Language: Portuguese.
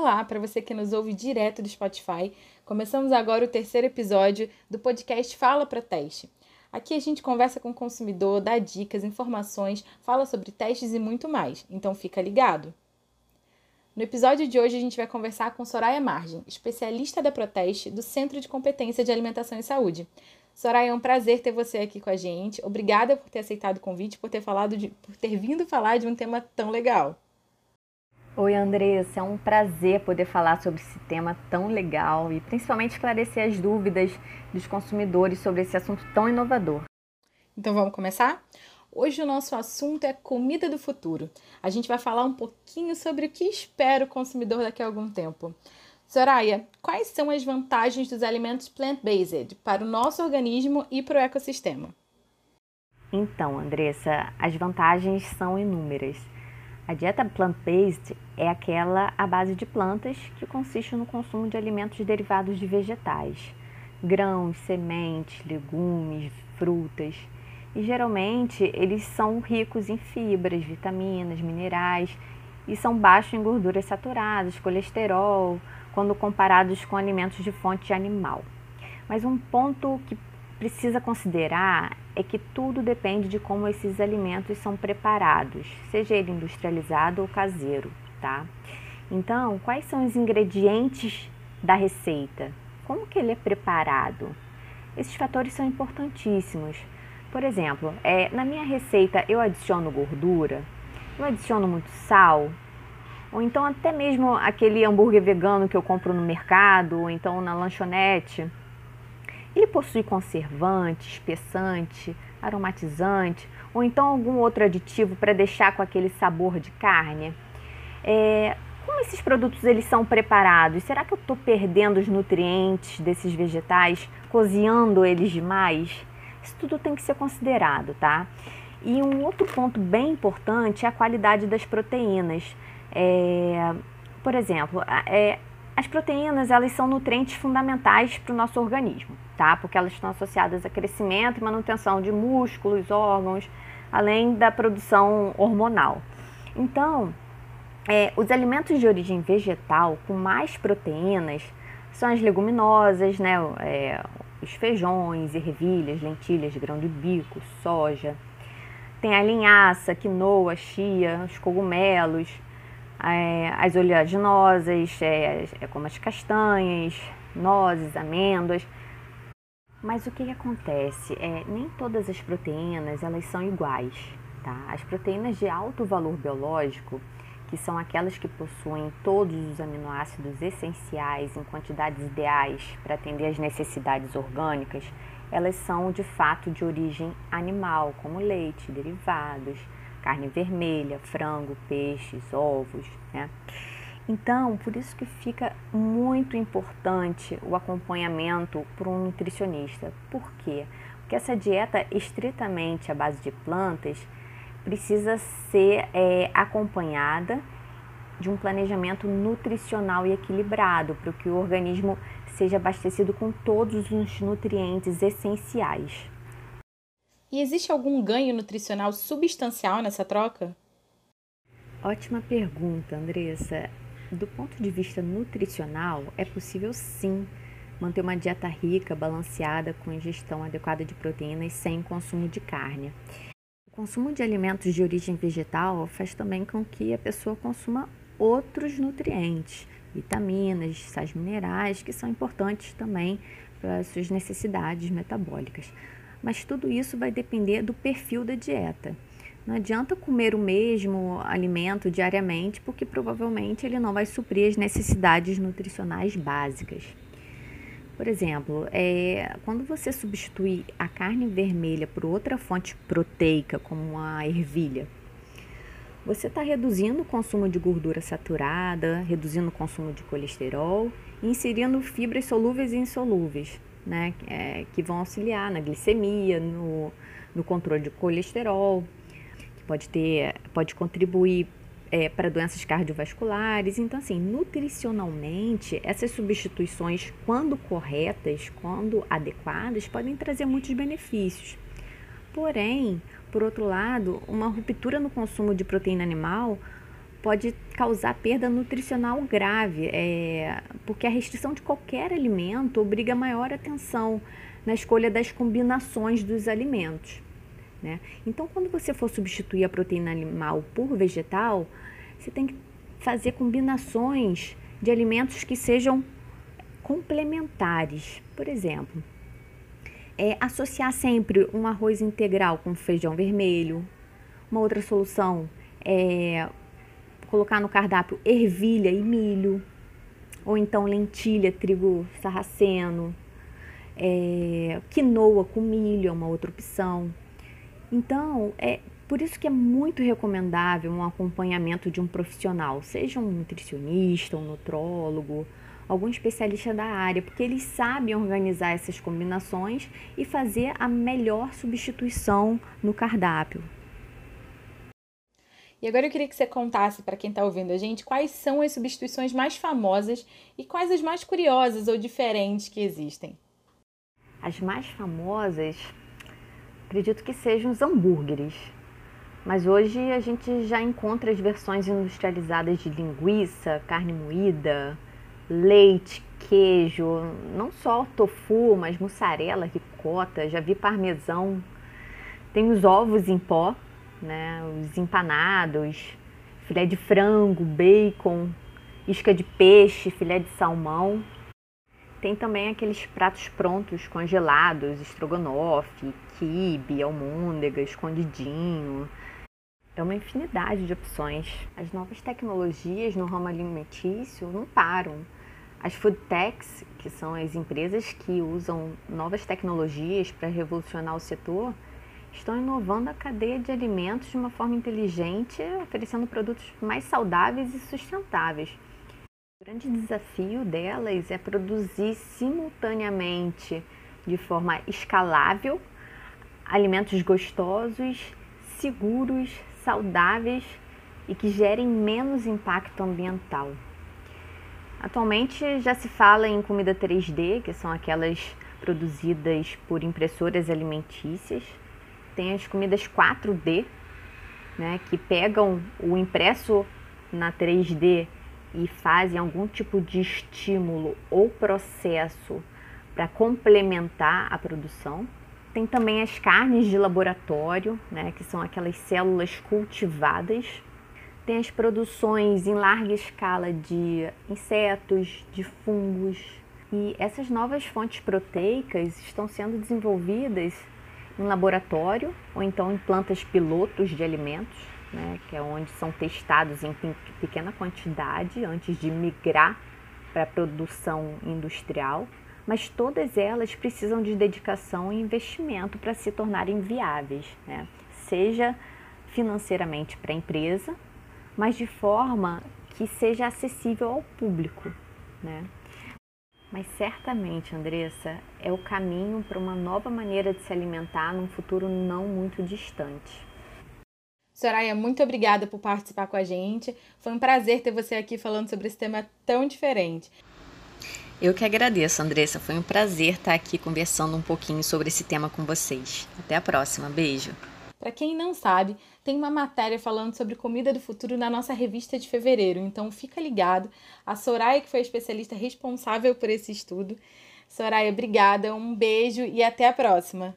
Olá, para você que nos ouve direto do Spotify. Começamos agora o terceiro episódio do podcast Fala para Teste. Aqui a gente conversa com o consumidor, dá dicas, informações, fala sobre testes e muito mais. Então fica ligado. No episódio de hoje a gente vai conversar com Soraya Margem, especialista da Proteste do Centro de Competência de Alimentação e Saúde. Soraya, é um prazer ter você aqui com a gente. Obrigada por ter aceitado o convite, por ter falado de, por ter vindo falar de um tema tão legal. Oi, Andressa, é um prazer poder falar sobre esse tema tão legal e principalmente esclarecer as dúvidas dos consumidores sobre esse assunto tão inovador. Então vamos começar? Hoje o nosso assunto é comida do futuro. A gente vai falar um pouquinho sobre o que espera o consumidor daqui a algum tempo. Soraya, quais são as vantagens dos alimentos plant-based para o nosso organismo e para o ecossistema? Então, Andressa, as vantagens são inúmeras. A dieta plant-based é aquela à base de plantas que consiste no consumo de alimentos derivados de vegetais, grãos, sementes, legumes, frutas. E geralmente eles são ricos em fibras, vitaminas, minerais e são baixos em gorduras saturadas, colesterol, quando comparados com alimentos de fonte animal. Mas um ponto que precisa considerar é que tudo depende de como esses alimentos são preparados, seja ele industrializado ou caseiro, tá? Então, quais são os ingredientes da receita? Como que ele é preparado? Esses fatores são importantíssimos. Por exemplo, é, na minha receita eu adiciono gordura, eu adiciono muito sal, ou então até mesmo aquele hambúrguer vegano que eu compro no mercado, ou então na lanchonete ele possui conservante, espessante, aromatizante ou então algum outro aditivo para deixar com aquele sabor de carne? É, como esses produtos eles são preparados? Será que eu estou perdendo os nutrientes desses vegetais, cozinhando eles demais? Isso tudo tem que ser considerado, tá? E um outro ponto bem importante é a qualidade das proteínas. É, por exemplo, é, as proteínas, elas são nutrientes fundamentais para o nosso organismo, tá? Porque elas estão associadas a crescimento e manutenção de músculos, órgãos, além da produção hormonal. Então, é, os alimentos de origem vegetal com mais proteínas são as leguminosas, né? É, os feijões, ervilhas, lentilhas, grão de bico, soja. Tem a linhaça, quinoa, chia, os cogumelos, é, as oleaginosas, é, é, como as castanhas, nozes, amêndoas. Mas o que, que acontece? É, nem todas as proteínas elas são iguais. Tá? As proteínas de alto valor biológico, que são aquelas que possuem todos os aminoácidos essenciais em quantidades ideais para atender às necessidades orgânicas, elas são de fato de origem animal, como leite, derivados, carne vermelha, frango, peixes, ovos, né? Então, por isso que fica muito importante o acompanhamento por um nutricionista. Por quê? Porque essa dieta estritamente à base de plantas precisa ser é, acompanhada de um planejamento nutricional e equilibrado para que o organismo seja abastecido com todos os nutrientes essenciais. E existe algum ganho nutricional substancial nessa troca? Ótima pergunta, Andressa. Do ponto de vista nutricional, é possível sim manter uma dieta rica, balanceada, com ingestão adequada de proteínas sem consumo de carne. O consumo de alimentos de origem vegetal faz também com que a pessoa consuma outros nutrientes, vitaminas, sais minerais, que são importantes também para as suas necessidades metabólicas. Mas tudo isso vai depender do perfil da dieta. Não adianta comer o mesmo alimento diariamente, porque provavelmente ele não vai suprir as necessidades nutricionais básicas. Por exemplo, é, quando você substitui a carne vermelha por outra fonte proteica, como a ervilha, você está reduzindo o consumo de gordura saturada, reduzindo o consumo de colesterol e inserindo fibras solúveis e insolúveis, né, é, que vão auxiliar na glicemia, no, no controle de colesterol, que pode ter, pode contribuir é, para doenças cardiovasculares. Então, assim, nutricionalmente, essas substituições, quando corretas, quando adequadas, podem trazer muitos benefícios. Porém, por outro lado, uma ruptura no consumo de proteína animal pode causar perda nutricional grave, é, porque a restrição de qualquer alimento obriga maior atenção na escolha das combinações dos alimentos. Né? Então, quando você for substituir a proteína animal por vegetal, você tem que fazer combinações de alimentos que sejam complementares. Por exemplo, é, associar sempre um arroz integral com feijão vermelho. Uma outra solução é colocar no cardápio ervilha e milho, ou então lentilha, trigo sarraceno, é, quinoa com milho é uma outra opção. Então, é por isso que é muito recomendável um acompanhamento de um profissional, seja um nutricionista, um nutrólogo, algum especialista da área, porque eles sabem organizar essas combinações e fazer a melhor substituição no cardápio. E agora eu queria que você contasse para quem está ouvindo a gente quais são as substituições mais famosas e quais as mais curiosas ou diferentes que existem. As mais famosas, acredito que sejam os hambúrgueres. Mas hoje a gente já encontra as versões industrializadas de linguiça, carne moída, leite, queijo, não só tofu, mas mussarela, ricota, já vi parmesão. Tem os ovos em pó, né? Os empanados, filé de frango, bacon, isca de peixe, filé de salmão. Tem também aqueles pratos prontos, congelados, estrogonofe, quibe, almôndega, escondidinho. É uma infinidade de opções. As novas tecnologias no ramo alimentício não param. As food techs, que são as empresas que usam novas tecnologias para revolucionar o setor, estão inovando a cadeia de alimentos de uma forma inteligente, oferecendo produtos mais saudáveis e sustentáveis. O grande desafio delas é produzir simultaneamente, de forma escalável, alimentos gostosos, seguros, saudáveis e que gerem menos impacto ambiental. Atualmente já se fala em comida 3D, que são aquelas produzidas por impressoras alimentícias. Tem as comidas 4D, né, que pegam o impresso na 3D e fazem algum tipo de estímulo ou processo para complementar a produção. Tem também as carnes de laboratório, né, que são aquelas células cultivadas tem as produções em larga escala de insetos, de fungos. E essas novas fontes proteicas estão sendo desenvolvidas em laboratório ou então em plantas pilotos de alimentos, né, que é onde são testados em pequena quantidade antes de migrar para a produção industrial. Mas todas elas precisam de dedicação e investimento para se tornarem viáveis, né? seja financeiramente para a empresa, mas de forma que seja acessível ao público, né? Mas certamente, Andressa, é o caminho para uma nova maneira de se alimentar num futuro não muito distante. Soraya, muito obrigada por participar com a gente. Foi um prazer ter você aqui falando sobre esse tema tão diferente. Eu que agradeço, Andressa. Foi um prazer estar aqui conversando um pouquinho sobre esse tema com vocês. Até a próxima. Beijo. Para quem não sabe, tem uma matéria falando sobre comida do futuro na nossa revista de fevereiro, então fica ligado. A Soraya, que foi a especialista responsável por esse estudo. Soraya, obrigada, um beijo e até a próxima.